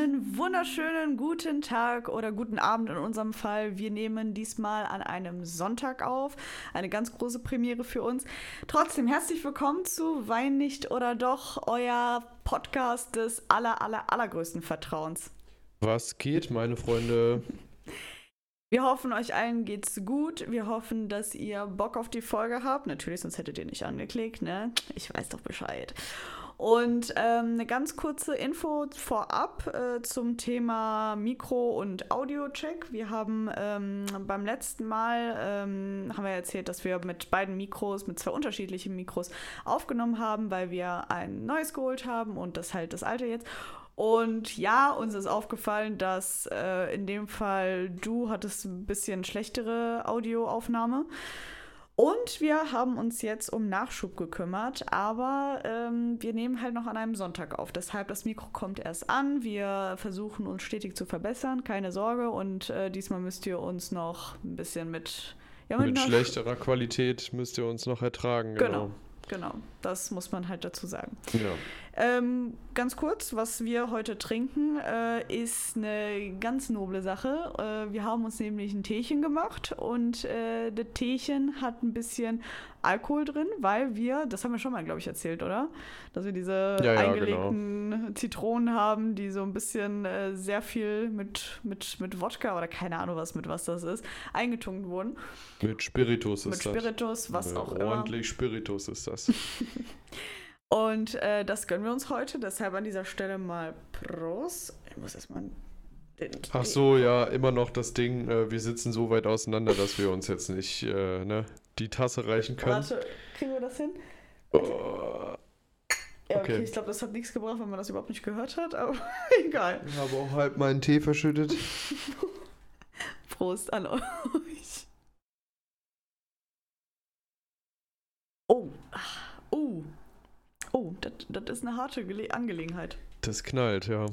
Einen wunderschönen guten Tag oder guten Abend in unserem Fall. Wir nehmen diesmal an einem Sonntag auf. Eine ganz große Premiere für uns. Trotzdem herzlich willkommen zu Wein nicht oder doch, euer Podcast des aller, aller, allergrößten Vertrauens. Was geht, meine Freunde? Wir hoffen, euch allen geht's gut. Wir hoffen, dass ihr Bock auf die Folge habt. Natürlich, sonst hättet ihr nicht angeklickt, ne? Ich weiß doch Bescheid. Und ähm, eine ganz kurze Info vorab äh, zum Thema Mikro- und Audio-Check. Wir haben ähm, beim letzten Mal ähm, haben wir erzählt, dass wir mit beiden Mikros, mit zwei unterschiedlichen Mikros aufgenommen haben, weil wir ein neues geholt haben und das halt das alte jetzt. Und ja, uns ist aufgefallen, dass äh, in dem Fall du hattest ein bisschen schlechtere Audioaufnahme. Und wir haben uns jetzt um Nachschub gekümmert, aber ähm, wir nehmen halt noch an einem Sonntag auf. Deshalb das Mikro kommt erst an. Wir versuchen uns stetig zu verbessern, keine Sorge. Und äh, diesmal müsst ihr uns noch ein bisschen mit. Ja, mit, mit schlechterer Qualität müsst ihr uns noch ertragen. Genau. genau. Genau, das muss man halt dazu sagen. Ja. Ähm, ganz kurz, was wir heute trinken, äh, ist eine ganz noble Sache. Äh, wir haben uns nämlich ein Teechen gemacht und äh, das Teechen hat ein bisschen Alkohol drin, weil wir, das haben wir schon mal, glaube ich, erzählt, oder? Dass wir diese ja, ja, eingelegten genau. Zitronen haben, die so ein bisschen äh, sehr viel mit, mit, mit Wodka oder keine Ahnung was mit was das ist, eingetunkt wurden. Mit Spiritus ist mit das. Mit Spiritus, was auch immer. Ordentlich Spiritus ist das. Und äh, das gönnen wir uns heute, deshalb an dieser Stelle mal Prost. Ich muss erstmal Ach so, ja, immer noch das Ding, äh, wir sitzen so weit auseinander, dass wir uns jetzt nicht äh, ne, die Tasse reichen können. Warte, kriegen wir das hin? Oh. Ja, okay, okay ich glaube, das hat nichts gebracht, wenn man das überhaupt nicht gehört hat, aber egal. Ich habe auch halb meinen Tee verschüttet. Prost an euch. Oh, oh, oh, das ist eine harte Gele Angelegenheit. Das knallt, ja.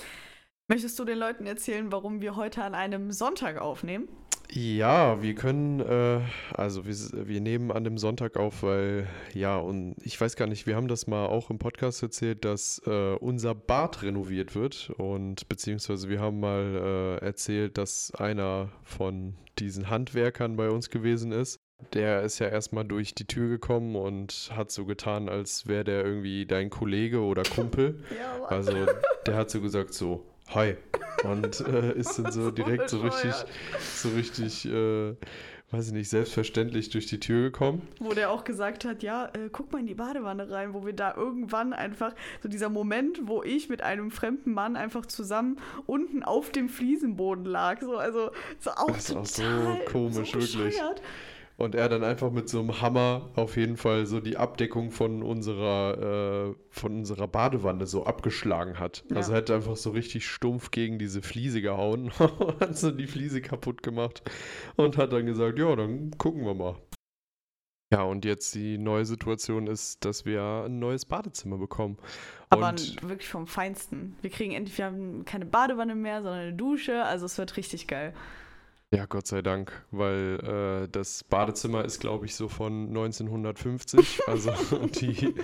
Möchtest du den Leuten erzählen, warum wir heute an einem Sonntag aufnehmen? Ja, wir können, äh, also wir, wir nehmen an dem Sonntag auf, weil, ja, und ich weiß gar nicht, wir haben das mal auch im Podcast erzählt, dass äh, unser Bad renoviert wird und beziehungsweise wir haben mal äh, erzählt, dass einer von diesen Handwerkern bei uns gewesen ist. Der ist ja erstmal durch die Tür gekommen und hat so getan, als wäre der irgendwie dein Kollege oder Kumpel. ja, also der hat so gesagt so, hi. Und äh, ist dann so direkt so richtig, so richtig, äh, weiß ich nicht, selbstverständlich durch die Tür gekommen. Wo der auch gesagt hat, ja, äh, guck mal in die Badewanne rein, wo wir da irgendwann einfach, so dieser Moment, wo ich mit einem fremden Mann einfach zusammen unten auf dem Fliesenboden lag. So, also so auch das ist auch so komisch, so wirklich. Und er dann einfach mit so einem Hammer auf jeden Fall so die Abdeckung von unserer, äh, von unserer Badewanne so abgeschlagen hat. Ja. Also er hat einfach so richtig stumpf gegen diese Fliese gehauen, hat so die Fliese kaputt gemacht und hat dann gesagt, ja, dann gucken wir mal. Ja, und jetzt die neue Situation ist, dass wir ein neues Badezimmer bekommen. Aber und wirklich vom Feinsten. Wir kriegen endlich, wir haben keine Badewanne mehr, sondern eine Dusche. Also es wird richtig geil. Ja, Gott sei Dank, weil äh, das Badezimmer ist, glaube ich, so von 1950. also die,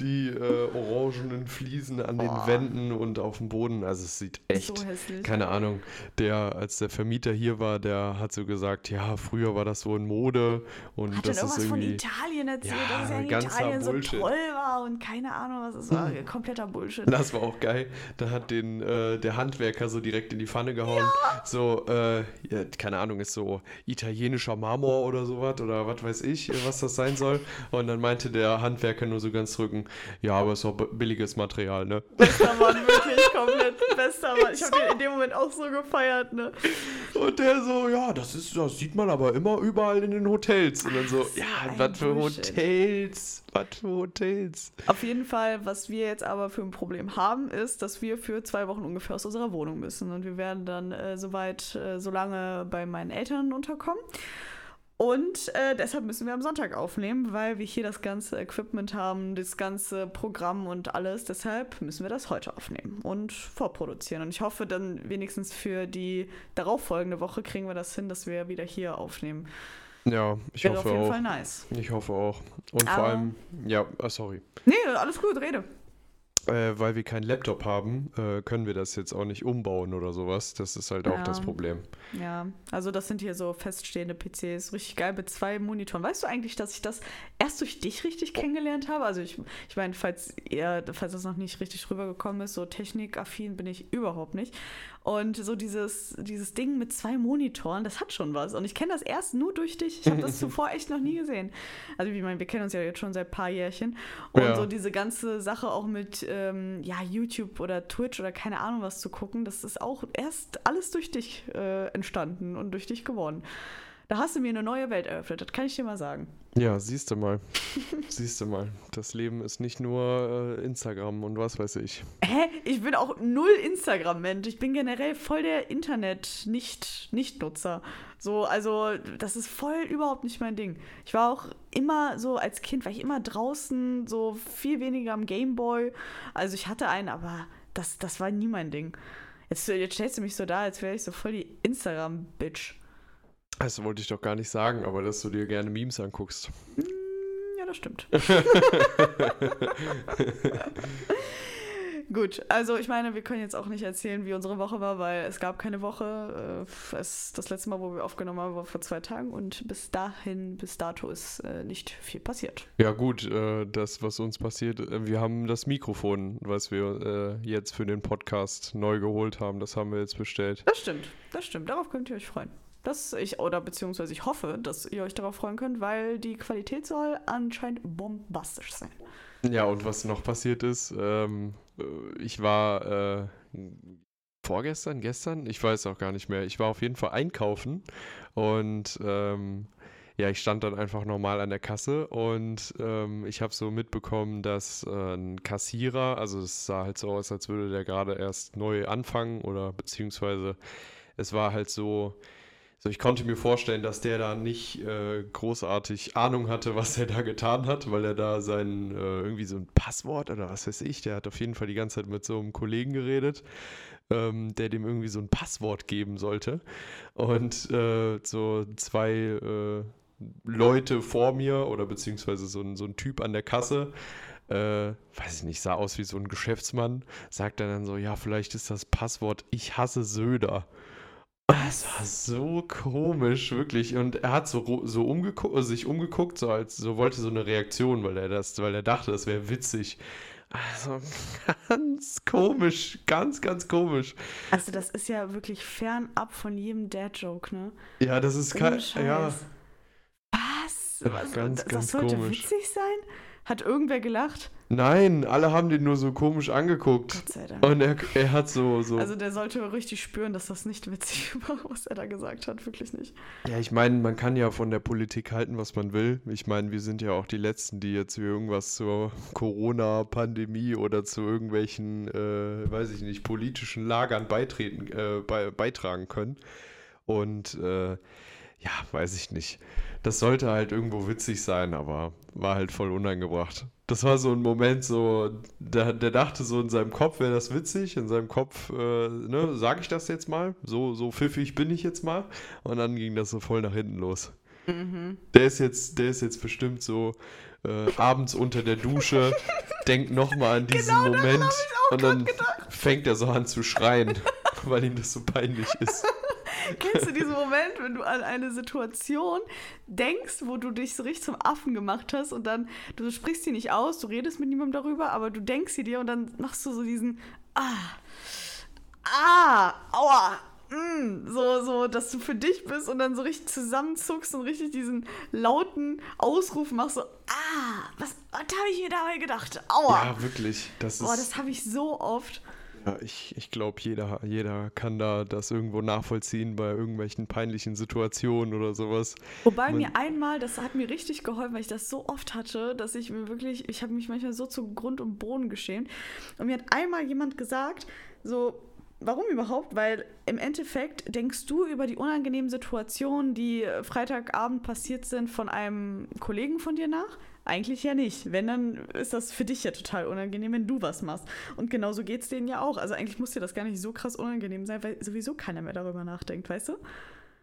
die äh, orangenen Fliesen an den oh. Wänden und auf dem Boden. Also es sieht echt, so keine Ahnung, der, als der Vermieter hier war, der hat so gesagt, ja, früher war das so in Mode und hat das ist irgendwie... von Italien erzählt, ja, dass es ja in Italien Bullshit. so toll war und keine Ahnung, was es war. Kompletter Bullshit. Das war auch geil. Da hat den, äh, der Handwerker so direkt in die Pfanne gehauen. Ja. So, äh, ja, keine Ahnung, ist so italienischer Marmor oder sowas oder was weiß ich, was das sein soll. Und dann meinte der Handwerker nur so ganz drücken, ja, aber es ist doch billiges Material, ne? Bester Mann, wirklich komplett bester Mann. Ich habe den in dem Moment auch so gefeiert, ne? Und der so, ja, das ist, das sieht man aber immer überall in den Hotels. Und dann so, Ach, ja, was für Hotels? Was für Hotels? Auf jeden Fall, was wir jetzt aber für ein Problem haben, ist, dass wir für zwei Wochen ungefähr aus unserer Wohnung müssen. Und wir werden dann äh, soweit, äh, so lange bei meinen Eltern unterkommen. Und äh, deshalb müssen wir am Sonntag aufnehmen, weil wir hier das ganze Equipment haben, das ganze Programm und alles. Deshalb müssen wir das heute aufnehmen und vorproduzieren. Und ich hoffe dann wenigstens für die darauffolgende Woche kriegen wir das hin, dass wir wieder hier aufnehmen. Ja, ich Wäre hoffe auf jeden auch. Fall nice. Ich hoffe auch. Und Aber vor allem, ja, oh, sorry. Nee, alles gut, rede. Äh, weil wir keinen Laptop haben, äh, können wir das jetzt auch nicht umbauen oder sowas. Das ist halt auch Ja. das Problem. Ja, also das sind hier so feststehende PCs, richtig geil mit zwei Monitoren. Weißt du eigentlich, dass ich das erst durch dich richtig kennengelernt habe? Also ich, ich meine, falls ihr, falls das noch nicht richtig rübergekommen ist, so technikaffin bin ich überhaupt nicht. Und so dieses, dieses Ding mit zwei Monitoren, das hat schon was. Und ich kenne das erst nur durch dich. Ich habe das zuvor echt noch nie gesehen. Also ich meine, wir kennen uns ja jetzt schon seit ein paar Jährchen. Und Ja. so diese ganze Sache auch mit ähm, ja, YouTube oder Twitch oder keine Ahnung was zu gucken, das ist auch erst alles durch dich äh, entstanden und durch dich geworden. Da hast du mir eine neue Welt eröffnet, das kann ich dir mal sagen. Ja, siehst du mal. siehst du mal. Das Leben ist nicht nur äh, Instagram und was weiß ich. Hä? Ich bin auch null Instagram-Mensch. Ich bin generell voll der Internet-Nicht-Nutzer. So, also, das ist voll überhaupt nicht mein Ding. Ich war auch immer so, als Kind war ich immer draußen, so viel weniger am Gameboy. Also, ich hatte einen, aber das, das war nie mein Ding. Jetzt, jetzt stellst du mich so da, als wäre ich so voll die Instagram-Bitch. Das wollte ich doch gar nicht sagen, aber dass du dir gerne Memes anguckst. Ja, das stimmt. Gut, also ich meine, wir können jetzt auch nicht erzählen, wie unsere Woche war, weil es gab keine Woche. Äh, Es, das letzte Mal, wo wir aufgenommen haben, war vor zwei Tagen und bis dahin, bis dato ist äh, nicht viel passiert. Ja gut, äh, das, was uns passiert, wir haben das Mikrofon, was wir jetzt für den Podcast neu geholt haben, das haben wir jetzt bestellt. Das stimmt, das stimmt. Darauf könnt ihr euch freuen. Das ich, oder beziehungsweise ich hoffe, dass ihr euch darauf freuen könnt, weil die Qualität soll anscheinend bombastisch sein. Ja, und was noch passiert ist, ähm, äh, ich war äh, vorgestern, gestern, ich weiß auch gar nicht mehr, ich war auf jeden Fall einkaufen und ähm, ja, ich stand dann einfach normal an der Kasse und ähm, ich habe so mitbekommen, dass äh, ein Kassierer, also es sah halt so aus, als würde der gerade erst neu anfangen oder beziehungsweise es war halt so, so ich konnte mir vorstellen, dass der da nicht äh, großartig Ahnung hatte, was er da getan hat, weil er da sein äh, irgendwie so ein Passwort oder was weiß ich, der hat auf jeden Fall die ganze Zeit mit so einem Kollegen geredet, ähm, der dem irgendwie so ein Passwort geben sollte. Und äh, so zwei äh, Leute vor mir oder beziehungsweise so ein, so ein Typ an der Kasse, äh, weiß ich nicht, sah aus wie so ein Geschäftsmann, sagt dann, dann so, ja, vielleicht ist das Passwort Ich hasse Söder. Das war so komisch, wirklich. Und er hat so, so umgeguckt, sich umgeguckt, so als so wollte so eine Reaktion, weil er das, weil er dachte, das wäre witzig. Also ganz komisch, ganz, ganz komisch. Also das ist ja wirklich fernab von jedem Dad-Joke, ne? Ja, das ist kein, ja, Was? Ja, Was? ganz, das ganz sollte komisch. witzig sein? Hat irgendwer gelacht? nein, alle haben den nur so komisch angeguckt. Gott sei Dank. Und er, er hat so, so. Also der sollte richtig spüren, dass das nicht witzig war, was er da gesagt hat. Wirklich nicht. Ja, ich meine, man kann ja von der Politik halten, was man will. Ich meine, wir sind ja auch die Letzten, die jetzt irgendwas zur Corona-Pandemie oder zu irgendwelchen, äh, weiß ich nicht, politischen Lagern beitreten, äh, bei, beitragen können. Und äh, ja, weiß ich nicht. Das sollte halt irgendwo witzig sein, aber war halt voll unangebracht. Das war so ein Moment, so, der, der dachte so in seinem Kopf, wäre das witzig, in seinem Kopf, äh, ne, sage ich das jetzt mal, so, so pfiffig bin ich jetzt mal. Und dann ging das so voll nach hinten los. Mhm. Der ist jetzt, der ist jetzt bestimmt so äh, abends unter der Dusche, denkt nochmal an diesen Genau, Moment und dann gedacht. fängt er so an zu schreien, weil ihm das so peinlich ist. Kennst du diesen Moment, wenn du an eine Situation denkst, wo du dich so richtig zum Affen gemacht hast und dann, du sprichst sie nicht aus, du redest mit niemandem darüber, aber du denkst sie dir und dann machst du so diesen Ah, ah, aua, mm, so, so, dass du für dich bist und dann so richtig zusammenzuckst und richtig diesen lauten Ausruf machst, so Ah, was, was habe ich mir dabei gedacht? Aua. Ja, wirklich. Das Boah, ist. das habe ich so oft. Ja, ich ich glaube, jeder, jeder kann da das irgendwo nachvollziehen bei irgendwelchen peinlichen Situationen oder sowas. Wobei Man- mir einmal, das hat mir richtig geholfen, weil ich das so oft hatte, dass ich mir wirklich, ich habe mich manchmal so zu Grund und Boden geschämt. Und mir hat einmal jemand gesagt, so, warum überhaupt? Weil im Endeffekt denkst du über die unangenehmen Situationen, die Freitagabend passiert sind, von einem Kollegen von dir nach? Eigentlich ja nicht. Wenn, dann ist das für dich ja total unangenehm, wenn du was machst. Und genauso geht es denen ja auch. Also eigentlich muss dir das gar nicht so krass unangenehm sein, weil sowieso keiner mehr darüber nachdenkt, weißt du?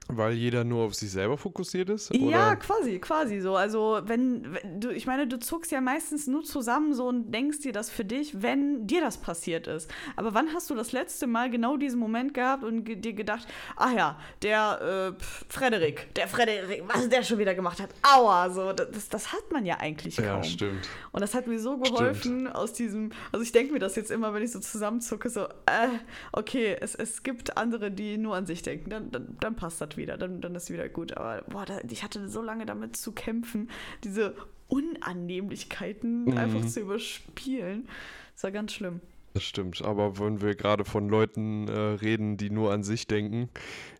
Weil jeder nur auf sich selber fokussiert ist? Ja, oder? quasi, quasi so. Also, wenn, wenn du, ich meine, du zuckst ja meistens nur zusammen so und denkst dir das für dich, wenn dir das passiert ist. Aber wann hast du das letzte Mal genau diesen Moment gehabt und ge dir gedacht, ach ja, der äh, Frederik, der Frederik, was der schon wieder gemacht hat, aua, so, das, das hat man ja eigentlich kaum. Ja, stimmt. Und das hat mir so geholfen Stimmt. aus diesem, also ich denke mir das jetzt immer, wenn ich so zusammenzucke, so, äh, okay, es, es gibt andere, die nur an sich denken, dann, dann, dann passt das wieder, dann, dann ist wieder gut. Aber boah, da, ich hatte so lange damit zu kämpfen, diese Unannehmlichkeiten Mhm. einfach zu überspielen. Das war ganz schlimm. Das stimmt, aber wenn wir gerade von Leuten äh, reden, die nur an sich denken,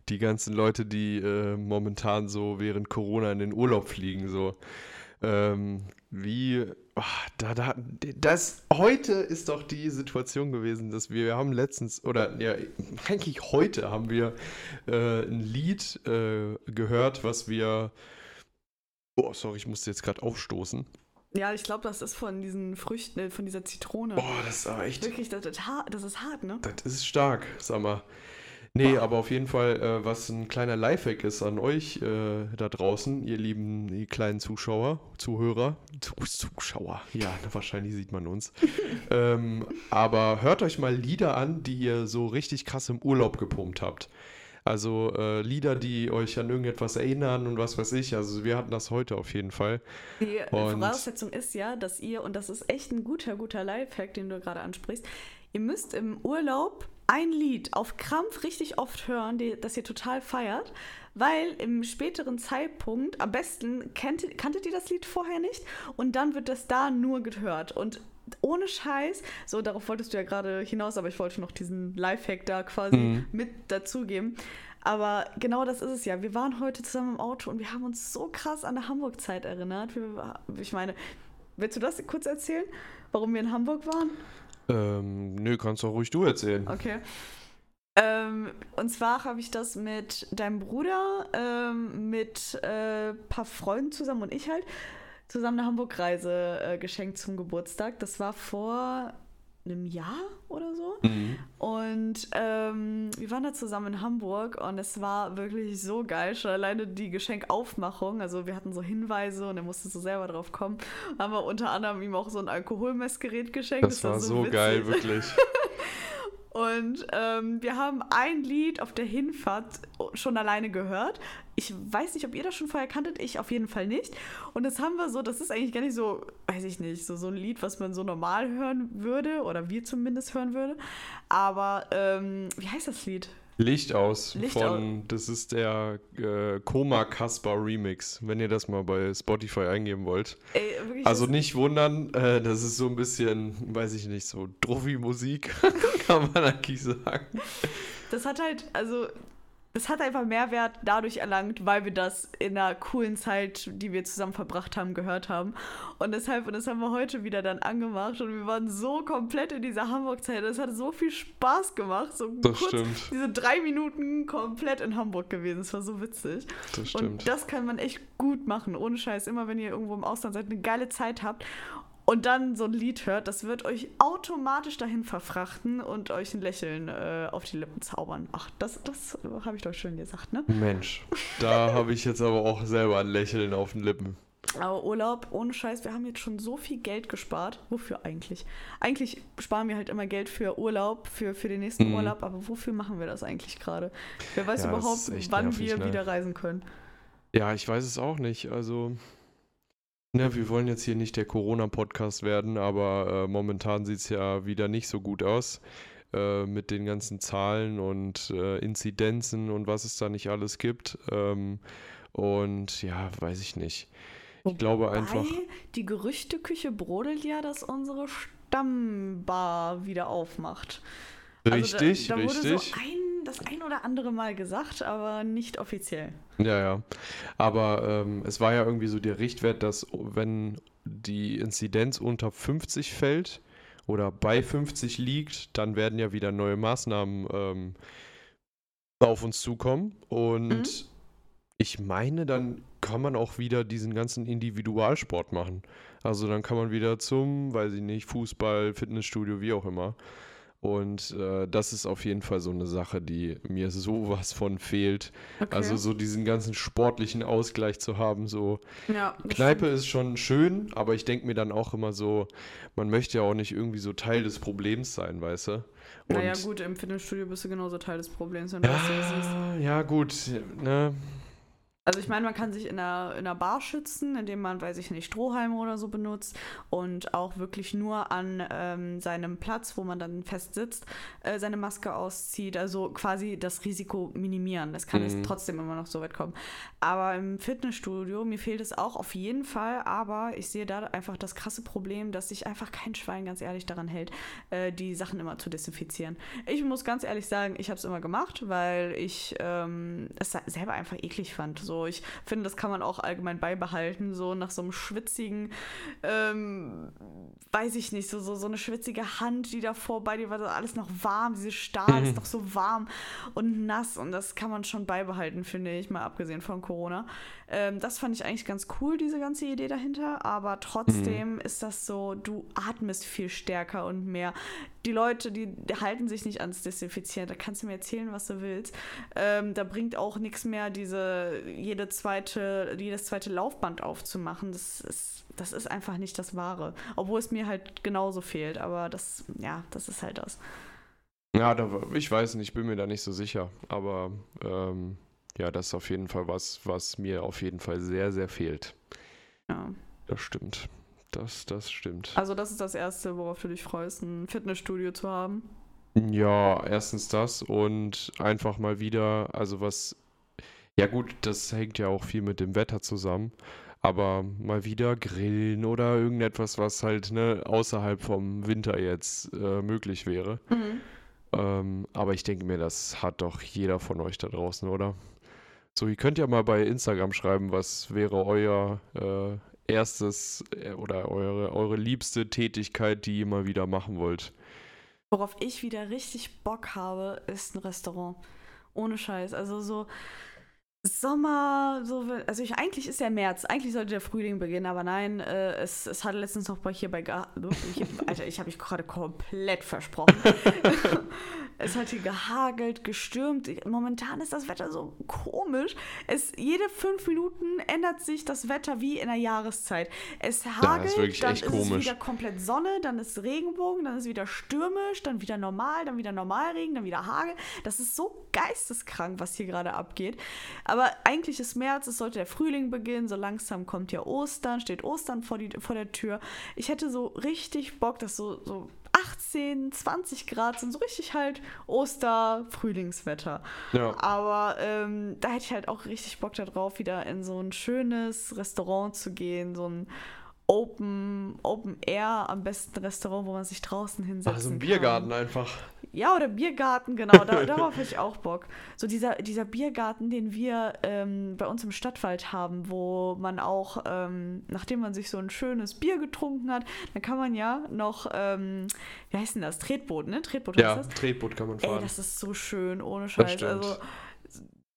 die ganzen Leute, die äh, momentan so während Corona in den Urlaub fliegen, so ähm, wie, ach, da, da, das, heute ist doch die Situation gewesen, dass wir, wir haben letztens, oder ja, eigentlich heute haben wir äh, ein Lied äh, gehört, was wir, oh, sorry, ich musste jetzt gerade aufstoßen. Ja, ich glaube, das ist von diesen Früchten, äh, von dieser Zitrone. Boah, das ist aber echt Wirklich, das, das, das ist hart, ne? Das ist stark, sag mal. Nee, aber auf jeden Fall, äh, was ein kleiner Lifehack ist an euch äh, da draußen, ihr lieben die kleinen Zuschauer, Zuhörer, Zu Zuschauer, ja, wahrscheinlich sieht man uns. ähm, aber hört euch mal Lieder an, die ihr so richtig krass im Urlaub gepumpt habt. Also äh, Lieder, die euch an irgendetwas erinnern und was weiß ich. Also wir hatten das heute auf jeden Fall. Die Und- Voraussetzung ist ja, dass ihr, und das ist echt ein guter, guter Lifehack, den du gerade ansprichst, ihr müsst im Urlaub ein Lied auf Krampf richtig oft hören, die, das ihr total feiert, weil im späteren Zeitpunkt, am besten kennt, kanntet ihr das Lied vorher nicht und dann wird das da nur gehört und ohne Scheiß, so darauf wolltest du ja gerade hinaus, aber ich wollte noch diesen Lifehack da quasi Mhm. mit dazugeben. Aber genau das ist es ja. Wir waren heute zusammen im Auto und wir haben uns so krass an der Hamburg-Zeit erinnert. Wir, ich meine, willst du das kurz erzählen, warum wir in Hamburg waren? Ähm, nö, kannst doch ruhig du erzählen. Okay. Ähm, und zwar habe ich das mit deinem Bruder, ähm, mit ein äh, paar Freunden zusammen und ich halt zusammen eine Hamburg-Reise äh, geschenkt zum Geburtstag. Das war vor einem Jahr oder so. Mhm. Und ähm, wir waren da zusammen in Hamburg und es war wirklich so geil. Schon alleine die Geschenkaufmachung. Also wir hatten so Hinweise und er musste so selber drauf kommen. Haben wir unter anderem ihm auch so ein Alkoholmessgerät geschenkt. Das war so geil, witzig. wirklich. Und ähm, wir haben ein Lied auf der Hinfahrt schon alleine gehört. Ich weiß nicht, ob ihr das schon vorher kanntet, ich auf jeden Fall nicht. Und das haben wir so, das ist eigentlich gar nicht so, weiß ich nicht, so, so ein Lied, was man so normal hören würde oder wir zumindest hören würde. Aber ähm, wie heißt das Lied? Licht aus Licht von, das ist der äh, Koma Kaspar Remix, wenn ihr das mal bei Spotify eingeben wollt. Ey, Also nicht wundern, äh, das ist so ein bisschen, weiß ich nicht, so Druffi-Musik, kann man eigentlich sagen. Das hat halt, also, das hat einfach Mehrwert dadurch erlangt, weil wir das in einer coolen Zeit, die wir zusammen verbracht haben, gehört haben. Und deshalb, und das haben wir heute wieder dann angemacht und wir waren so komplett in dieser Hamburg-Zeit. Es hat so viel Spaß gemacht. So Das kurz stimmt. diese drei Minuten komplett in Hamburg gewesen. Es war so witzig. Das stimmt. Und das kann man echt gut machen, ohne Scheiß. Immer wenn ihr irgendwo im Ausland seid, eine geile Zeit habt und dann so ein Lied hört, das wird euch automatisch dahin verfrachten und euch ein Lächeln äh, auf die Lippen zaubern. Ach, das, das habe ich doch schön gesagt, ne? Mensch, da habe ich jetzt aber auch selber ein Lächeln auf den Lippen. Aber Urlaub, ohne Scheiß, wir haben jetzt schon so viel Geld gespart. Wofür eigentlich? Eigentlich sparen wir halt immer Geld für Urlaub, für, für den nächsten Mhm. Urlaub, aber wofür machen wir das eigentlich gerade? Wer weiß Ja, überhaupt, wann nervig, wir ne? wieder reisen können. Ja, ich weiß es auch nicht. Also, ne, wir wollen jetzt hier nicht der Corona-Podcast werden, aber äh, momentan sieht es ja wieder nicht so gut aus äh, mit den ganzen Zahlen und äh, Inzidenzen und was es da nicht alles gibt. Ähm, und ja, weiß ich nicht. Ich glaube einfach. Wobei, die Gerüchteküche brodelt ja, dass unsere Stammbar wieder aufmacht. Richtig, also da, da richtig. wurde so ein, das ein oder andere Mal gesagt, aber nicht offiziell. Ja, ja. Aber ähm, es war ja irgendwie so der Richtwert, dass wenn die Inzidenz unter 50 fällt oder bei 50 liegt, dann werden ja wieder neue Maßnahmen ähm, auf uns zukommen. Und Mhm. ich meine, dann kann man auch wieder diesen ganzen Individualsport machen. Also dann kann man wieder zum, weiß ich nicht, Fußball, Fitnessstudio, wie auch immer. Und äh, das ist auf jeden Fall so eine Sache, die mir sowas von fehlt. Okay. Also so diesen ganzen sportlichen Ausgleich zu haben. So ja, Kneipe stimmt. ist schon schön, aber ich denke mir dann auch immer so, man möchte ja auch nicht irgendwie so Teil des Problems sein, weißt du? Naja, Und- gut, im Fitnessstudio bist du genauso Teil des Problems, wenn du das so siehst. Ja, ja, gut. Ne? Also ich meine, man kann sich in einer, in einer Bar schützen, indem man, weiß ich nicht, Strohhalme oder so benutzt und auch wirklich nur an ähm, seinem Platz, wo man dann fest sitzt, äh, seine Maske auszieht. Also quasi das Risiko minimieren. Es kann Mhm. jetzt trotzdem immer noch so weit kommen. Aber im Fitnessstudio, mir fehlt es auch auf jeden Fall, aber ich sehe da einfach das krasse Problem, dass sich einfach kein Schwein ganz ehrlich daran hält, äh, die Sachen immer zu desinfizieren. Ich muss ganz ehrlich sagen, ich habe es immer gemacht, weil ich ähm, es selber einfach eklig fand. So, ich finde, das kann man auch allgemein beibehalten. So nach so einem schwitzigen, ähm, weiß ich nicht, so, so, so eine schwitzige Hand, die davor bei dir war, so alles noch warm. Diese Stahl ist noch so warm und nass und das kann man schon beibehalten, finde ich, mal abgesehen von Corona. Ähm, das fand ich eigentlich ganz cool, diese ganze Idee dahinter, aber trotzdem ist das so, du atmest viel stärker und mehr. Die Leute, die halten sich nicht ans Desinfizieren, da kannst du mir erzählen, was du willst. Ähm, da bringt auch nichts mehr, diese jede zweite, jedes zweite Laufband aufzumachen. Das ist, das ist einfach nicht das Wahre. Obwohl es mir halt genauso fehlt, aber das, ja, das ist halt das. Ja, da, ich weiß nicht, ich bin mir da nicht so sicher. Aber ähm, ja, das ist auf jeden Fall was, was mir auf jeden Fall sehr, sehr fehlt. Ja. Das stimmt. Das, das stimmt. Also das ist das Erste, worauf du dich freust, ein Fitnessstudio zu haben. Ja, erstens das und einfach mal wieder, also was, ja gut, das hängt ja auch viel mit dem Wetter zusammen, aber mal wieder grillen oder irgendetwas, was halt ne, außerhalb vom Winter jetzt äh, möglich wäre. Ähm, aber ich denke mir, das hat doch jeder von euch da draußen, oder? So, ihr könnt ja mal bei Instagram schreiben, was wäre euer äh, erstes äh, oder eure, eure liebste Tätigkeit, die ihr mal wieder machen wollt. Worauf ich wieder richtig Bock habe, ist ein Restaurant. Ohne Scheiß. Also so Sommer, so, also ich, eigentlich ist ja März, eigentlich sollte der Frühling beginnen, aber nein, äh, es, es hatte letztens noch bei hier bei Ga hier, Alter, ich habe mich gerade komplett versprochen. es hat hier gehagelt, gestürmt. Momentan ist das Wetter so komisch. Es, jede fünf Minuten ändert sich das Wetter wie in der Jahreszeit. Es hagelt, wirklich dann echt ist es komisch. wieder komplett Sonne, dann ist Regenbogen, dann ist wieder stürmisch, dann wieder normal, dann wieder Normalregen, dann wieder Hagel. Das ist so geisteskrank, was hier gerade abgeht. Aber eigentlich ist März, es sollte der Frühling beginnen, so langsam kommt ja Ostern, steht Ostern vor, die, vor der Tür. Ich hätte so richtig Bock, dass so, so 18, 20 Grad sind, so richtig halt Oster-Frühlingswetter. Ja. Aber ähm, da hätte ich halt auch richtig Bock darauf, wieder in so ein schönes Restaurant zu gehen, so ein Open, Open Air, am besten Restaurant, wo man sich draußen hinsetzen Also ein kann. Biergarten einfach. Ja, oder Biergarten, genau. Da, darauf hätte ich auch Bock. So dieser, dieser Biergarten, den wir ähm, bei uns im Stadtwald haben, wo man auch, ähm, nachdem man sich so ein schönes Bier getrunken hat, dann kann man ja noch, ähm, wie heißt denn das? Tretboot, ne? Tretboot Ja, heißt das? Tretboot kann man Ey, fahren. das ist so schön, ohne Scheiß. Also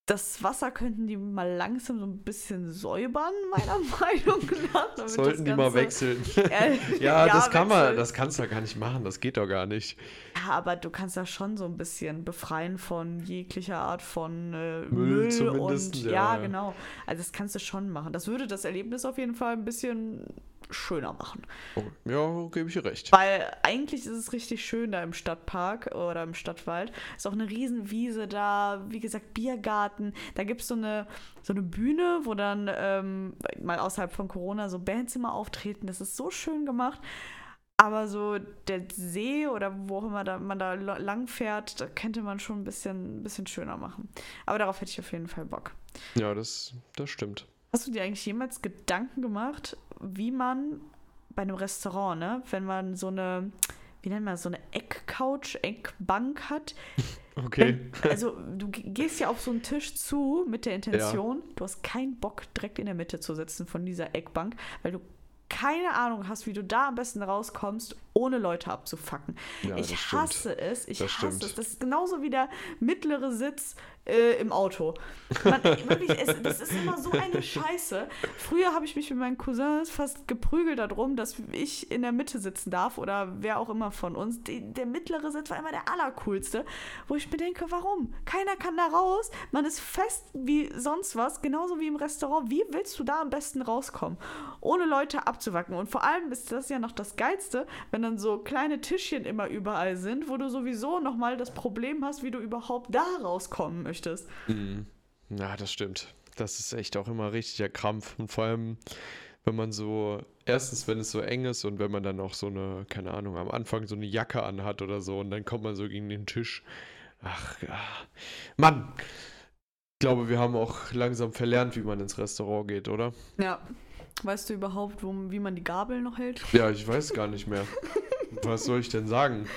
das Wasser könnten die mal langsam so ein bisschen säubern, meiner Meinung nach. Sollten die mal wechseln. Äh, ja, das kann man, wechseln. das kannst du ja gar nicht machen, das geht doch gar nicht. Ja, aber du kannst das schon so ein bisschen befreien von jeglicher Art von äh, Müll Müll, zumindest, und ja, ja, ja. genau. Also das kannst du schon machen. Das würde das Erlebnis auf jeden Fall ein bisschen schöner machen. Oh, ja, gebe ich dir recht. Weil eigentlich ist es richtig schön da im Stadtpark oder im Stadtwald. Ist auch eine Riesenwiese da, wie gesagt, Biergarten. Da gibt es so eine, so eine Bühne, wo dann ähm, mal außerhalb von Corona so Bands immer auftreten. Das ist so schön gemacht. Aber so der See oder wo auch immer da, man da lang fährt, da könnte man schon ein bisschen, ein bisschen schöner machen. Aber darauf hätte ich auf jeden Fall Bock. Ja, das, das stimmt. Hast du dir eigentlich jemals Gedanken gemacht, wie man bei einem Restaurant, ne, wenn man so eine, wie nennt man das, so eine Eckcouch, Eckbank hat? Okay. Wenn, also du gehst ja auf so einen Tisch zu mit der Intention, du hast keinen Bock, direkt in der Mitte zu sitzen von dieser Eckbank, weil du keine Ahnung hast, wie du da am besten rauskommst, ohne Leute abzufacken. Ja, ich das stimmt. hasse es. Ich Das hasse stimmt. es. Das ist genauso wie der mittlere Sitz äh, im Auto. Man, wirklich, es, das ist immer so eine Scheiße. Früher habe ich mich mit meinen Cousins fast geprügelt darum, dass ich in der Mitte sitzen darf oder wer auch immer von uns. Die, der mittlere Sitz war immer der allercoolste, wo ich mir denke, warum? Keiner kann da raus. Man ist fest wie sonst was, genauso wie im Restaurant. Wie willst du da am besten rauskommen? Ohne Leute abzuwacken. Und vor allem ist das ja noch das Geilste, wenn dann so kleine Tischchen immer überall sind, wo du sowieso nochmal das Problem hast, wie du überhaupt da rauskommen möchtest. Ja, das stimmt. Das ist echt auch immer richtiger Krampf. Und vor allem, wenn man so, erstens, wenn es so eng ist und wenn man dann auch so eine, keine Ahnung, am Anfang so eine Jacke anhat oder so und dann kommt man so gegen den Tisch. Ach, ja. Mann! Ich glaube, wir haben auch langsam verlernt, wie man ins Restaurant geht, oder? Ja. Weißt du überhaupt, wo, wie man die Gabel noch hält? Ja, ich weiß gar nicht mehr. Was soll ich denn sagen?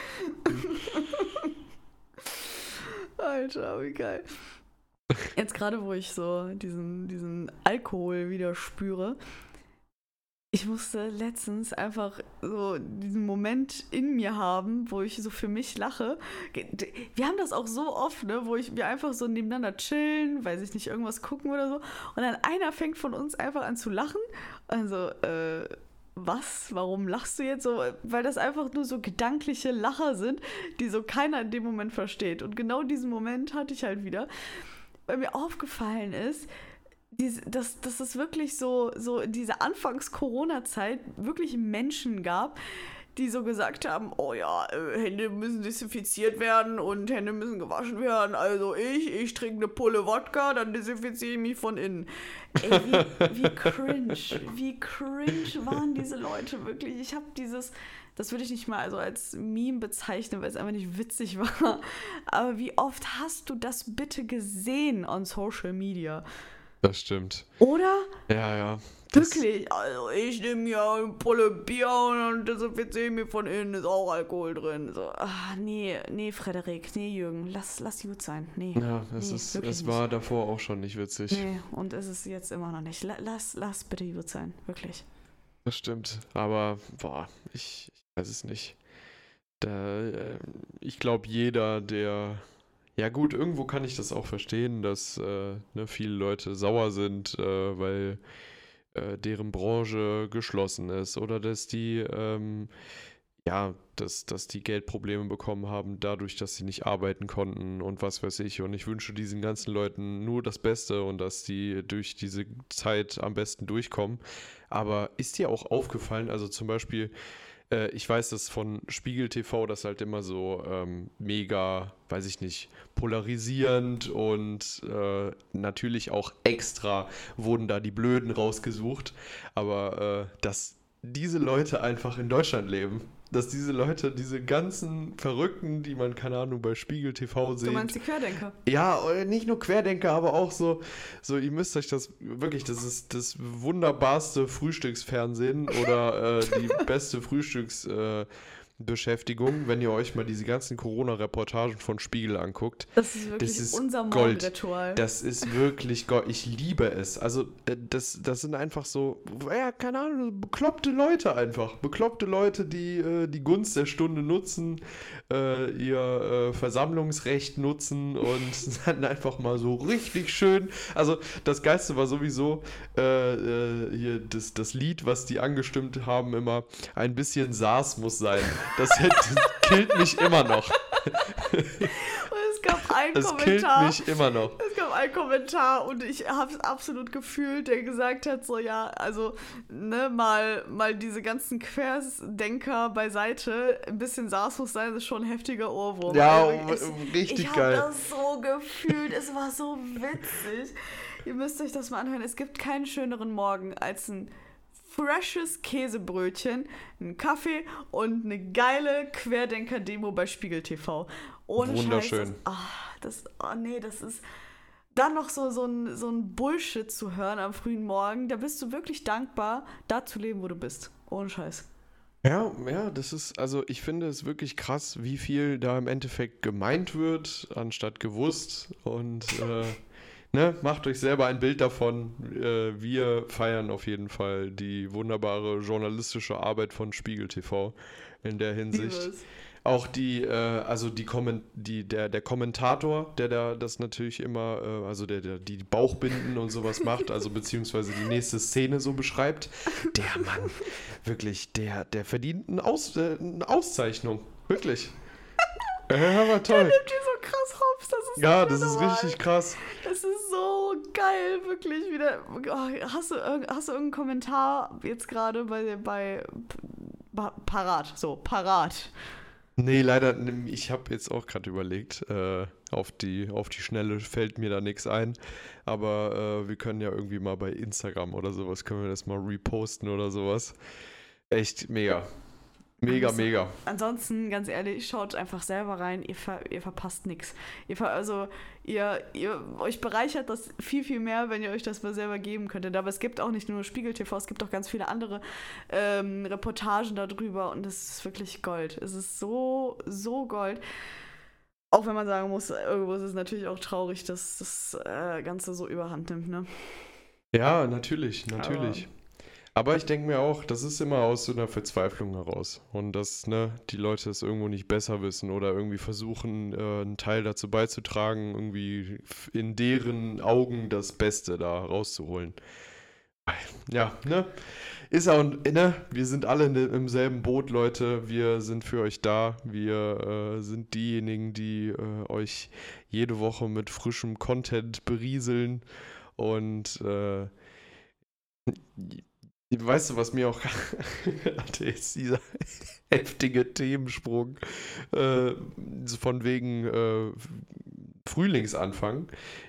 Alter, wie geil. Jetzt gerade, wo ich so diesen, diesen Alkohol wieder spüre, ich musste letztens einfach so diesen Moment in mir haben, wo ich so für mich lache. Wir haben das auch so oft, ne, wo ich, wir einfach so nebeneinander chillen, weiß ich nicht, irgendwas gucken oder so. Und dann einer fängt von uns einfach an zu lachen. Also, äh, was? Warum lachst du jetzt so? Weil das einfach nur so gedankliche Lacher sind, die so keiner in dem Moment versteht. Und genau diesen Moment hatte ich halt wieder, weil mir aufgefallen ist, diese, dass, dass es wirklich so, so diese Anfangs-Corona-Zeit wirklich Menschen gab, die so gesagt haben, oh ja, äh, Hände müssen desinfiziert werden und Hände müssen gewaschen werden. Also ich, ich trinke eine Pulle Wodka, dann desinfiziere ich mich von innen. Ey, wie, wie cringe, wie cringe waren diese Leute wirklich. Ich habe dieses, das würde ich nicht mal also als Meme bezeichnen, weil es einfach nicht witzig war. Aber wie oft hast du das bitte gesehen on Social Media? Das stimmt. Oder? Ja, ja. Wirklich, also ich nehme ja eine Pulle Bier und dann desinfiziere mich von innen, ist auch Alkohol drin. So, ah, nee, nee, Frederik, nee, Jürgen, lass, lass gut sein. Nee. ja, es, Nee, ist, es war davor auch schon nicht witzig. Nee, und es ist jetzt immer noch nicht. La- Lass, lass bitte gut sein, wirklich. Das stimmt. Aber, boah, ich, ich weiß es nicht. Da, äh, ich glaube, jeder, der. Ja, gut, irgendwo kann ich das auch verstehen, dass äh, ne, viele Leute sauer sind, äh, weil äh, deren Branche geschlossen ist oder dass die. Ähm, ja, dass, dass die Geldprobleme bekommen haben, dadurch, dass sie nicht arbeiten konnten und was weiß ich. Und ich wünsche diesen ganzen Leuten nur das Beste und dass die durch diese Zeit am besten durchkommen. Aber ist dir auch aufgefallen, also zum Beispiel, äh, ich weiß das von Spiegel TV, das halt immer so ähm, mega, weiß ich nicht, polarisierend und äh, natürlich auch extra wurden da die Blöden rausgesucht. Aber äh, dass diese Leute einfach in Deutschland leben. Dass diese Leute, diese ganzen Verrückten, die man, keine Ahnung, bei Spiegel TV Du sieht, meinst die Querdenker? ja, äh, nicht nur Querdenker, aber auch so, so, ihr müsst euch das wirklich, das ist das wunderbarste Frühstücksfernsehen oder äh, die beste Frühstücksbeschäftigung, äh, Beschäftigung, wenn ihr euch mal diese ganzen Corona-Reportagen von Spiegel anguckt. Das ist wirklich ist unser Gold. Mordritual. Das ist wirklich Gold. Ich liebe es. Also, äh, das, das sind einfach so, ja, keine Ahnung, bekloppte Leute einfach. Bekloppte Leute, die äh, die Gunst der Stunde nutzen, äh, ihr äh, Versammlungsrecht nutzen und dann einfach mal so richtig schön. Also, das Geilste war sowieso hier das, das Lied, was die angestimmt haben, immer ein bisschen SARS muss sein. Das, das killt mich immer noch. Und es gab einen Das killt Kommentar. mich immer noch. Es gab einen Kommentar und ich habe es absolut gefühlt, der gesagt hat, so ja, also ne, mal, mal diese ganzen Querdenker beiseite, ein bisschen SARS muss sein, das ist schon ein heftiger Ohrwurm. Ja, Also um- richtig ich geil. habe das so gefühlt, es war so witzig. Ihr müsst euch das mal anhören. Es gibt keinen schöneren Morgen als ein freshes Käsebrötchen, einen Kaffee und eine geile Querdenker-Demo bei Spiegel TV. Ohne Wunderschön. Scheiß. Ah, das, oh nee, das ist. Dann noch so, so, ein, so ein Bullshit zu hören am frühen Morgen, da bist du wirklich dankbar, da zu leben, wo du bist. Ohne Scheiß. Ja, ja, das ist, also ich finde es wirklich krass, wie viel da im Endeffekt gemeint wird, anstatt gewusst. Und äh, ne, macht euch selber ein Bild davon. Äh, wir feiern auf jeden Fall die wunderbare journalistische Arbeit von Spiegel TV in der Hinsicht. Auch die, äh, also die, Komment die der, der Kommentator, der da das natürlich immer, äh, also der, der die Bauchbinden und sowas macht, also beziehungsweise die nächste Szene so beschreibt, der Mann, wirklich, der, der verdient eine, Aus, äh, eine Auszeichnung. Wirklich. Ja, aber toll. Der nimmt die so krass hops, das ist Ja, das ist richtig krass. Das ist so geil, wirklich wieder. Oh, hast, du, hast du irgendeinen Kommentar jetzt gerade bei, bei Parat, so, Parat? Nee, leider, ich habe jetzt auch gerade überlegt, äh, auf, die, auf die Schnelle fällt mir da nichts ein, aber äh, wir können ja irgendwie mal bei Instagram oder sowas, können wir das mal reposten oder sowas. Echt mega. Mega, also, mega. Ansonsten, ganz ehrlich, schaut einfach selber rein, ihr, ver, ihr verpasst nichts. Ihr ver, also, ihr, ihr euch bereichert das viel, viel mehr, wenn ihr euch das mal selber geben könntet. Aber es gibt auch nicht nur Spiegel TV, es gibt auch ganz viele andere ähm, Reportagen darüber und es ist wirklich Gold. Es ist so, so Gold. Auch wenn man sagen muss, irgendwo ist es natürlich auch traurig, dass das äh, Ganze so überhand nimmt, ne? Ja, natürlich, natürlich. Aber aber ich denke mir auch, das ist immer aus so einer Verzweiflung heraus. Und dass ne, die Leute es irgendwo nicht besser wissen oder irgendwie versuchen, äh, einen Teil dazu beizutragen, irgendwie in deren Augen das Beste da rauszuholen. Ja, ne? Ist auch, ne? Wir sind alle im selben Boot, Leute. Wir sind für euch da. Wir äh, sind diejenigen, die äh, euch jede Woche mit frischem Content berieseln. Und äh, Weißt du, was mir auch hatte jetzt dieser heftige Themensprung äh, von wegen äh, Frühlingsanfang.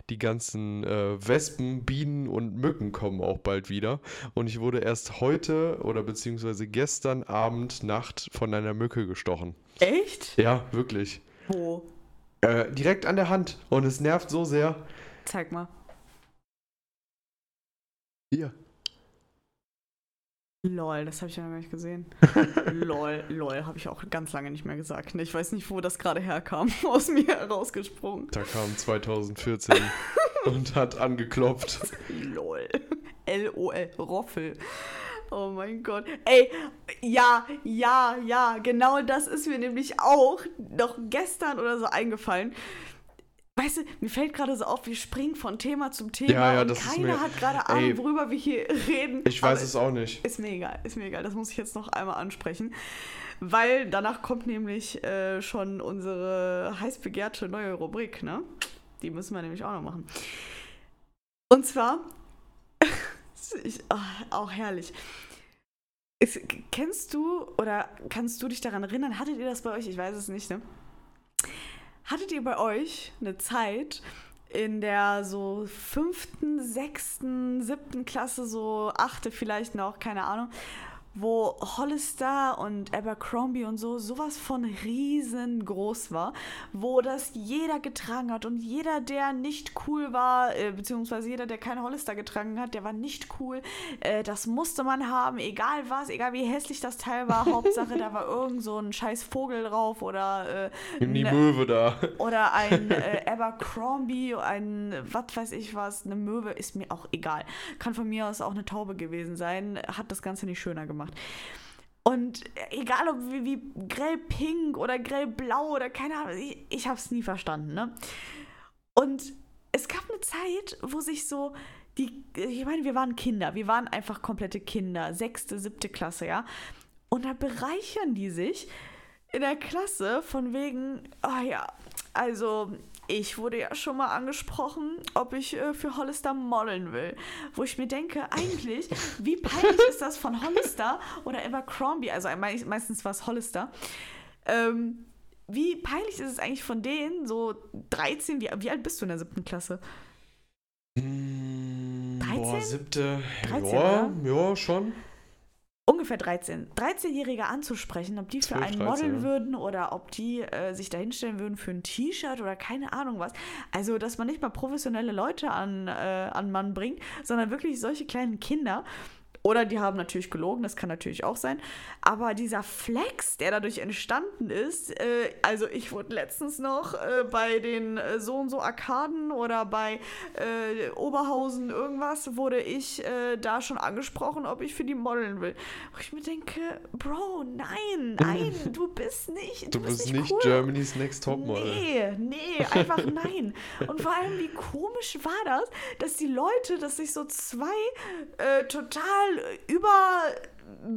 Die ganzen äh, Wespen, Bienen und Mücken kommen auch bald wieder. Und ich wurde erst heute oder beziehungsweise gestern Abend, Nacht von einer Mücke gestochen. Echt? Ja, wirklich. Wo? Äh, direkt an der Hand. Und es nervt so sehr. Zeig mal. Hier. Lol, das habe ich ja noch gar nicht gesehen. lol, lol, habe ich auch ganz lange nicht mehr gesagt. Ich weiß nicht, wo das gerade herkam, aus mir herausgesprungen. Da kam 2014 und hat angeklopft. lol. L-O-L, Roffel. Oh mein Gott. Ey, ja, ja, ja, genau das ist mir nämlich auch noch gestern oder so eingefallen weißt du, mir fällt gerade so auf, wir springen von Thema zum Thema ja, ja, und keiner hat gerade Ahnung, worüber wir hier reden. Ich weiß es auch nicht. Ist mir egal, ist mir egal. Das muss ich jetzt noch einmal ansprechen. Weil danach kommt nämlich äh, schon unsere heiß begehrte neue Rubrik, ne? Die müssen wir nämlich auch noch machen. Und zwar, ich, oh, auch herrlich. Ist, kennst du oder kannst du dich daran erinnern, hattet ihr das bei euch? Ich weiß es nicht, ne? Hattet ihr bei euch eine Zeit, in der so fünften, sechsten, siebten Klasse, so achte vielleicht noch, keine Ahnung, wo Hollister und Abercrombie und so sowas von riesengroß war, wo das jeder getragen hat und jeder, der nicht cool war, äh, beziehungsweise jeder, der keine Hollister getragen hat, der war nicht cool. Äh, das musste man haben, egal was, egal wie hässlich das Teil war. Hauptsache, da war irgend so ein scheiß Vogel drauf oder äh, die ne, Möwe da. Oder ein äh, Abercrombie, ein was weiß ich was, eine Möwe, ist mir auch egal. Kann von mir aus auch eine Taube gewesen sein, hat das Ganze nicht schöner gemacht gemacht. Und egal ob wie, wie grellpink oder grellblau oder keine Ahnung, ich, ich habe es nie verstanden. Ne? Und es gab eine Zeit, wo sich so die, ich meine, wir waren Kinder, wir waren einfach komplette Kinder, sechste, siebte Klasse, ja. Und da bereichern die sich in der Klasse von wegen, oh ja, also ich wurde ja schon mal angesprochen, ob ich äh, für Hollister modeln will. Wo ich mir denke, eigentlich, wie peinlich ist das von Hollister oder Abercrombie, also meistens war es Hollister, ähm, wie peinlich ist es eigentlich von denen, so 13, wie, wie alt bist du in der siebten Klasse? 13? Boah, siebte, 13, ja, ja, schon ungefähr 13, 13-Jährige anzusprechen, ob die für 12, einen 13, modeln ja. würden oder ob die äh, sich da hinstellen würden für ein T-Shirt oder keine Ahnung was. Also, dass man nicht mal professionelle Leute an, äh, an Mann bringt, sondern wirklich solche kleinen Kinder. Oder die haben natürlich gelogen, das kann natürlich auch sein. Aber dieser Flex, der dadurch entstanden ist, äh, also ich wurde letztens noch äh, bei den äh, so und so Arkaden oder bei äh, Oberhausen irgendwas, wurde ich äh, da schon angesprochen, ob ich für die modeln will. Wo ich mir denke, Bro, nein, nein, du bist nicht. Du, Du, bist nicht, nicht cool. Germany's Next Topmodel. Nee, nee, einfach nein. Und vor allem, wie komisch war das, dass die Leute, dass sich so zwei äh, total über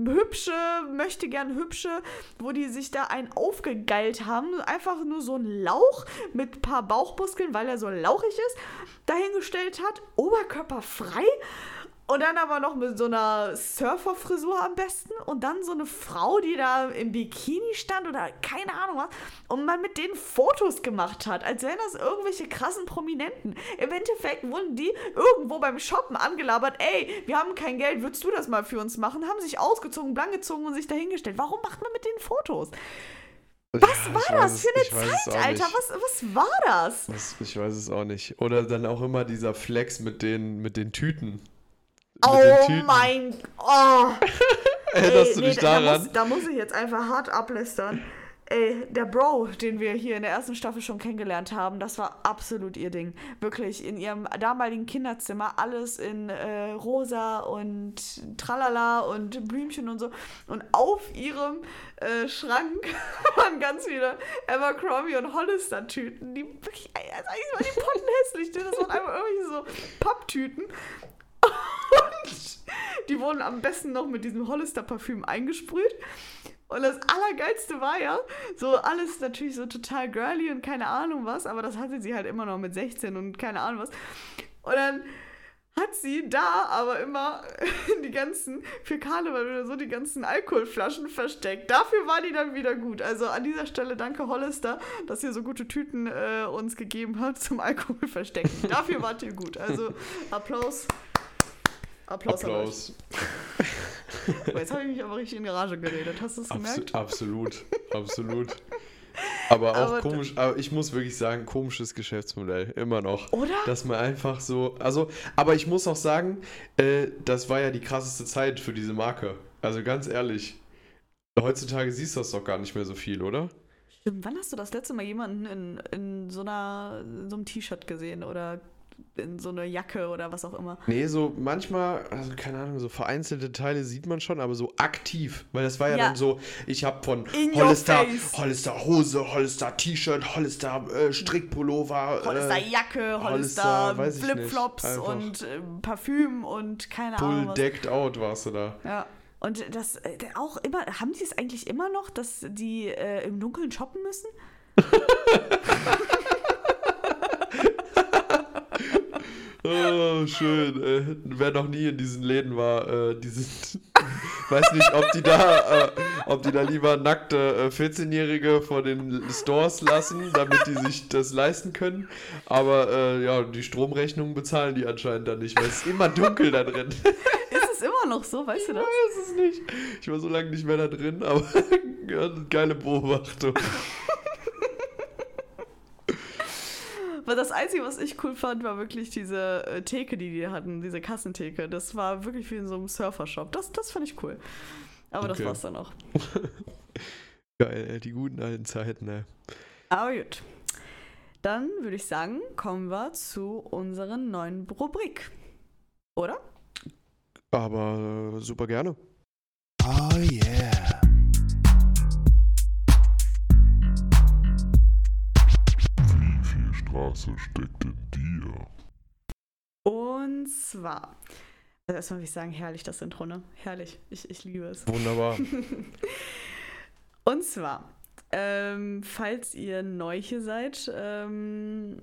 hübsche, möchte gern hübsche, wo die sich da einen aufgegeilt haben, einfach nur so ein Lauch mit ein paar Bauchmuskeln, weil er so lauchig ist, dahingestellt hat, oberkörperfrei und dann aber noch mit so einer Surferfrisur am besten und dann so eine Frau, die da im Bikini stand oder keine Ahnung was und man mit denen Fotos gemacht hat, als wären das irgendwelche krassen Prominenten. Im Endeffekt wurden die irgendwo beim Shoppen angelabert, ey, wir haben kein Geld, würdest du das mal für uns machen? Haben sich ausgezogen, blank gezogen und sich dahingestellt. Warum macht man mit denen Fotos? Was Ja, war das es- für eine Zeit, Alter? Was, was war das? Das, ich weiß es auch nicht. Oder dann auch immer dieser Flex mit den, mit den Tüten. Oh mein Oh. Erinnerst Ey, du nee, dich da, daran? muss, da muss ich jetzt einfach hart ablästern. Ey, der Bro, den wir hier in der ersten Staffel schon kennengelernt haben, das war absolut ihr Ding. Wirklich, in ihrem damaligen Kinderzimmer, alles in äh, rosa und tralala und Blümchen und so. Und auf ihrem äh, Schrank waren ganz viele Abercrombie und Hollister-Tüten, die wirklich, also eigentlich waren die Potten hässlich, ne? das waren einfach irgendwie so Papptüten. Und die wurden am besten noch mit diesem Hollister-Parfüm eingesprüht. Und das Allergeilste war ja, so alles natürlich so total girly und keine Ahnung was, aber das hatte sie halt immer noch mit 16 und keine Ahnung was. Und dann hat sie da aber immer die ganzen, für Karneval oder so, die ganzen Alkoholflaschen versteckt. Dafür war die dann wieder gut. Also an dieser Stelle danke Hollister, dass ihr so gute Tüten äh, uns gegeben habt zum Alkohol verstecken. Dafür wart ihr gut. Also Applaus. Applaus. Applaus. Oh, jetzt habe ich mich aber richtig in Garage geredet. Hast du es gemerkt? Absolut, absolut. Aber auch Aber komisch, aber ich muss wirklich sagen, komisches Geschäftsmodell, immer noch. Oder? Dass man einfach so, also, aber ich muss auch sagen, äh, das war ja die krasseste Zeit für diese Marke. Also ganz ehrlich, heutzutage siehst du das doch gar nicht mehr so viel, oder? Stimmt, wann hast du das letzte Mal jemanden in, in so einer in so einem T-Shirt gesehen oder in so einer Jacke oder was auch immer? Nee, so manchmal, also keine Ahnung, so vereinzelte Teile sieht man schon, aber so aktiv. Weil das war ja, Ja. dann so, ich habe von In Hollister. Hollister Hose, Hollister T-Shirt, Hollister äh, Strickpullover. Hollister äh, Jacke, Hollister, Hollister. Flipflops und äh, Parfüm und keine Ahnung Full decked out warst du da. Ja. Und das äh, auch immer, haben die es eigentlich immer noch, dass die äh, im Dunkeln shoppen müssen? Oh, schön. Äh, wer noch nie in diesen Läden war, äh, die sind. weiß nicht, ob die da, äh, ob die da lieber nackte äh, 14-Jährige vor den Stores lassen, damit die sich das leisten können. Aber äh, ja, die Stromrechnung bezahlen die anscheinend dann nicht, weil es ist immer dunkel da drin. Ist es immer noch so, weißt du das? Ich weiß es nicht. Ich war so lange nicht mehr da drin, aber geile Beobachtung. Aber das Einzige, was ich cool fand, war wirklich diese äh, Theke, die die hatten, diese Kassentheke. Das war wirklich wie in so einem Surfershop. Das, das fand ich cool. Aber das Okay. war's dann auch. Geil, ey, die guten alten Zeiten, ey. Aber gut. Dann würde ich sagen, kommen wir zu unserer neuen Rubrik. Oder? Aber äh, super gerne. Oh yeah. Straße steckt in dir? Und zwar. Also erstmal würde ich sagen, herrlich das Intro, ne? Herrlich. Ich, ich liebe es. Wunderbar. Und zwar, ähm, falls ihr neu hier seid, ähm,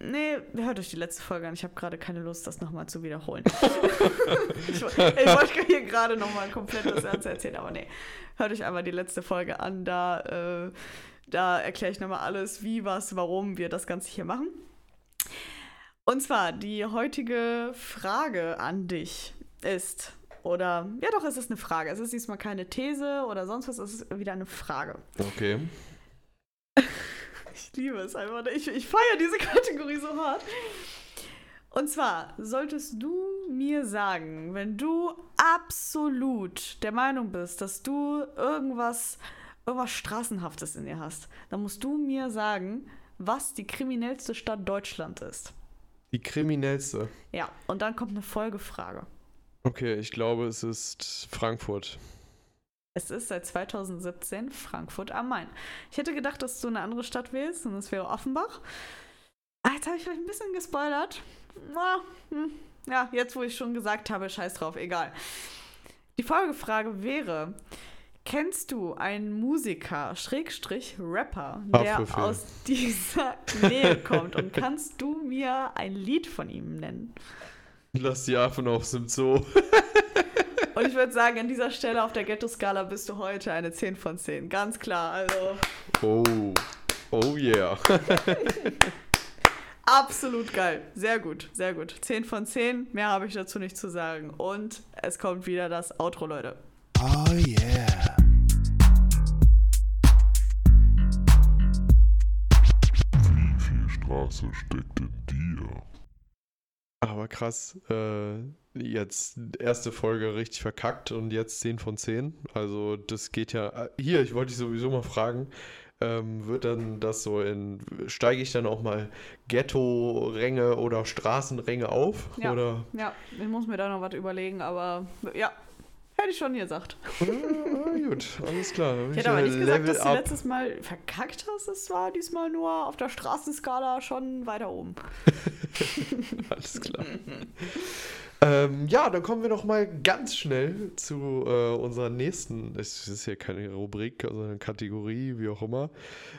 nee, hört euch die letzte Folge an. Ich habe gerade keine Lust, das nochmal zu wiederholen. ich, ich wollte hier gerade nochmal komplett das Ganze erzählen, aber nee. Hört euch einfach die letzte Folge an. Da, äh, da erkläre ich nochmal alles, wie, was, warum wir das Ganze hier machen. Und zwar, die heutige Frage an dich ist, oder, ja doch, es ist eine Frage. Es ist diesmal keine These oder sonst was, es ist wieder eine Frage. Okay. Ich liebe es einfach. Ich, ich feiere diese Kategorie so hart. Und zwar, solltest du mir sagen, wenn du absolut der Meinung bist, dass du irgendwas, irgendwas Straßenhaftes in dir hast, dann musst du mir sagen, was die kriminellste Stadt Deutschland ist. Die kriminellste. Ja, und dann kommt eine Folgefrage. Okay, ich glaube, es ist Frankfurt. Es ist seit 2017 Frankfurt am Main. Ich hätte gedacht, dass du eine andere Stadt wählst und es wäre Offenbach. Ah, jetzt habe ich vielleicht ein bisschen gespoilert. Na, hm. Ja, jetzt wo ich schon gesagt habe, scheiß drauf, egal. Die Folgefrage wäre: Kennst du einen Musiker, Schrägstrich Rapper, der Haftbefehl. aus dieser Nähe kommt? Und kannst du mir ein Lied von ihm nennen? Lass die Affen aus dem Zoo. Und ich würde sagen, an dieser Stelle auf der Ghetto-Skala bist du heute eine 10 von 10. Ganz klar, also Oh. Oh yeah. absolut geil. Sehr gut, sehr gut. 10 von 10, mehr habe ich dazu nicht zu sagen. Und es kommt wieder das Outro, Leute. Oh yeah. Straße steckt in dir? Aber krass, äh, jetzt erste Folge richtig verkackt und jetzt 10 von 10. Also das geht ja. äh, Hier, ich wollte dich sowieso mal fragen, ähm, wird dann das so in, steige ich dann auch mal Ghetto-Ränge oder Straßenränge auf? Ja. Oder? Ja, ich muss mir da noch was überlegen, aber ja, hätte ich schon gesagt. Ah, gut, alles klar. Ich hätte aber ja nicht gesagt, Level dass du letztes Mal verkackt hast. Es war diesmal nur auf der Straßenskala schon weiter oben. Alles klar. ähm, ja, dann kommen wir noch mal ganz schnell zu äh, unserer nächsten. Es ist ja keine Rubrik, sondern Kategorie, wie auch immer.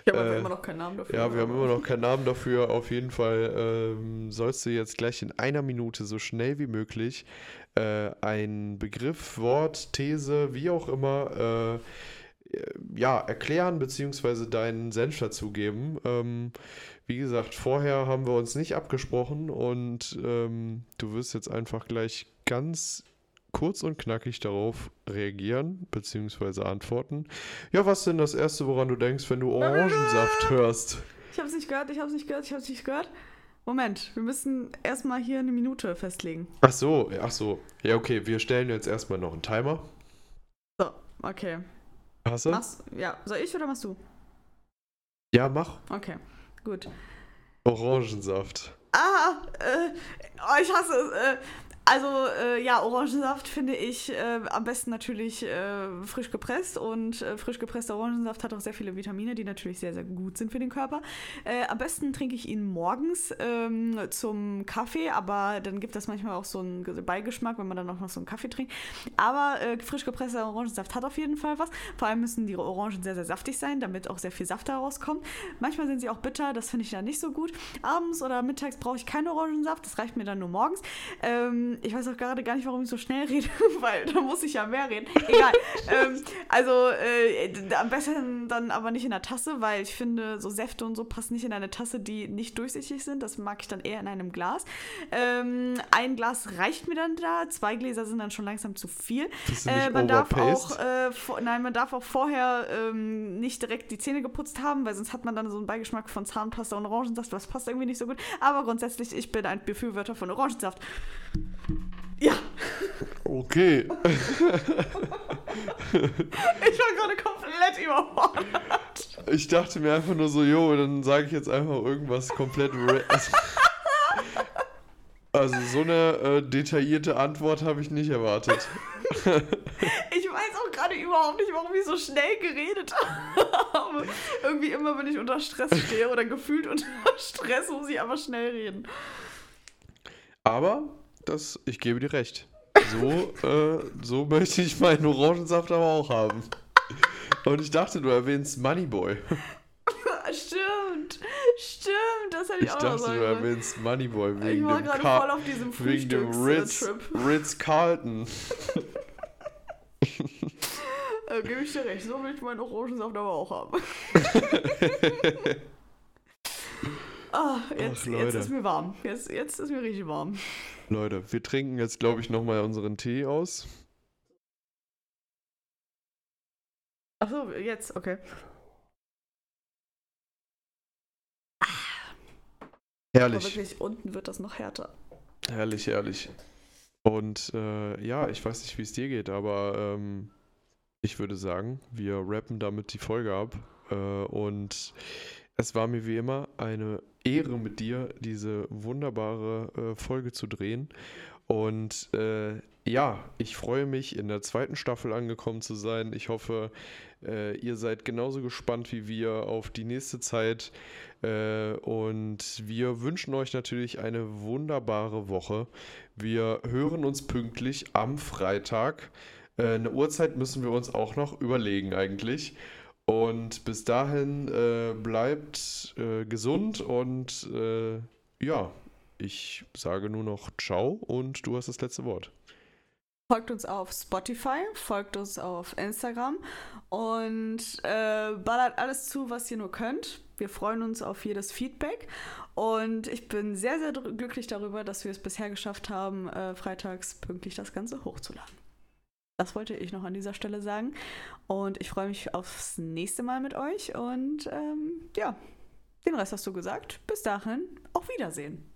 Ich habe Äh, immer noch keinen Namen dafür. Ja, wir haben immer noch keinen Namen dafür. Auf jeden Fall ähm, sollst du jetzt gleich in einer Minute so schnell wie möglich äh, ein Begriff, Wort, These, wie auch immer, äh, ja, erklären beziehungsweise deinen Senf dazugeben. Ähm, wie gesagt, vorher haben wir uns nicht abgesprochen und ähm, du wirst jetzt einfach gleich ganz kurz und knackig darauf reagieren beziehungsweise antworten. Ja, was denn das Erste, woran du denkst, wenn du Orangensaft hörst? Ich habe es nicht gehört, ich habe es nicht gehört, ich habe es nicht gehört. Moment, wir müssen erstmal hier eine Minute festlegen. Ach so, ach so. Ja, okay, wir stellen jetzt erstmal noch einen Timer. So, okay. Hast du? Machst, ja, soll ich oder machst du? Ja, mach. Okay, gut. Orangensaft. Ah, äh, oh, ich hasse es. Äh, also, äh, ja, Orangensaft finde ich äh, am besten natürlich äh, frisch gepresst und äh, frisch gepresster Orangensaft hat auch sehr viele Vitamine, die natürlich sehr, sehr gut sind für den Körper. Äh, am besten trinke ich ihn morgens ähm, zum Kaffee, aber dann gibt das manchmal auch so einen Beigeschmack, wenn man dann auch noch so einen Kaffee trinkt. Aber äh, frisch gepresster Orangensaft hat auf jeden Fall was. Vor allem müssen die Orangen sehr, sehr saftig sein, damit auch sehr viel Saft daraus kommt. Manchmal sind sie auch bitter, das finde ich dann nicht so gut. Abends oder mittags brauche ich keinen Orangensaft, das reicht mir dann nur morgens. Ähm, ich weiß auch gerade gar nicht, warum ich so schnell rede, weil da muss ich ja mehr reden. Egal. ähm, also äh, am besten dann aber nicht in der Tasse, weil ich finde, so Säfte und so passen nicht in eine Tasse, die nicht durchsichtig sind. Das mag ich dann eher in einem Glas. Ähm, ein Glas reicht mir dann da, zwei Gläser sind dann schon langsam zu viel. Äh, man darf auch, äh, vor, nein, man darf auch vorher ähm, nicht direkt die Zähne geputzt haben, weil sonst hat man dann so einen Beigeschmack von Zahnpasta und Orangensaft. Das passt irgendwie nicht so gut. Aber grundsätzlich, ich bin ein Befürworter von Orangensaft. Okay. ich war gerade komplett überfordert. Ich dachte mir einfach nur so, jo, dann sage ich jetzt einfach irgendwas komplett. ra- Also, also so eine äh, detaillierte Antwort habe ich nicht erwartet. Ich weiß auch gerade überhaupt nicht, warum ich so schnell geredet habe. Irgendwie immer, wenn ich unter Stress stehe oder gefühlt unter Stress, muss ich aber schnell reden. Aber das, ich gebe dir recht. So, äh, so möchte ich meinen Orangensaft aber auch haben. Und ich dachte, du erwähnst Moneyboy. Stimmt, stimmt, das hätte ich, Ich auch noch dachte, sagen du sollen. erwähnst Moneyboy Ich wegen war dem, gerade Car voll auf diesem wegen dem Ritz. Ritz Carlton. Äh, Gebe ich dir recht, so will ich meinen Orangensaft aber auch haben. ah, jetzt, Ach, jetzt ist mir warm. Jetzt, jetzt ist mir richtig warm. Leute, wir trinken jetzt, glaube ich, nochmal unseren Tee aus. Achso, jetzt, okay. Aber Herrlich, wirklich, unten wird das noch härter. herrlich, herrlich. Und äh, ja, ich weiß nicht, wie es dir geht, aber ähm, ich würde sagen, wir rappen damit die Folge ab. Äh, und es war mir wie immer eine Ehre mit dir, diese wunderbare äh, Folge zu drehen. Und äh, ja, ich freue mich, in der zweiten Staffel angekommen zu sein. Ich hoffe, äh, ihr seid genauso gespannt wie wir auf die nächste Zeit. Äh, und wir wünschen euch natürlich eine wunderbare Woche. Wir hören uns pünktlich am Freitag. Äh, eine Uhrzeit müssen wir uns auch noch überlegen eigentlich. Und bis dahin äh, bleibt äh, gesund und äh, ja, ich sage nur noch Ciao und du hast das letzte Wort. Folgt uns auf Spotify, folgt uns auf Instagram und äh, ballert alles zu, was ihr nur könnt. Wir freuen uns auf jedes Feedback und ich bin sehr, sehr glücklich darüber, dass wir es bisher geschafft haben, äh, freitags pünktlich das Ganze hochzuladen. Das wollte ich noch an dieser Stelle sagen und ich freue mich aufs nächste Mal mit euch und ähm, ja, den Rest hast du gesagt. Bis dahin, auf Wiedersehen.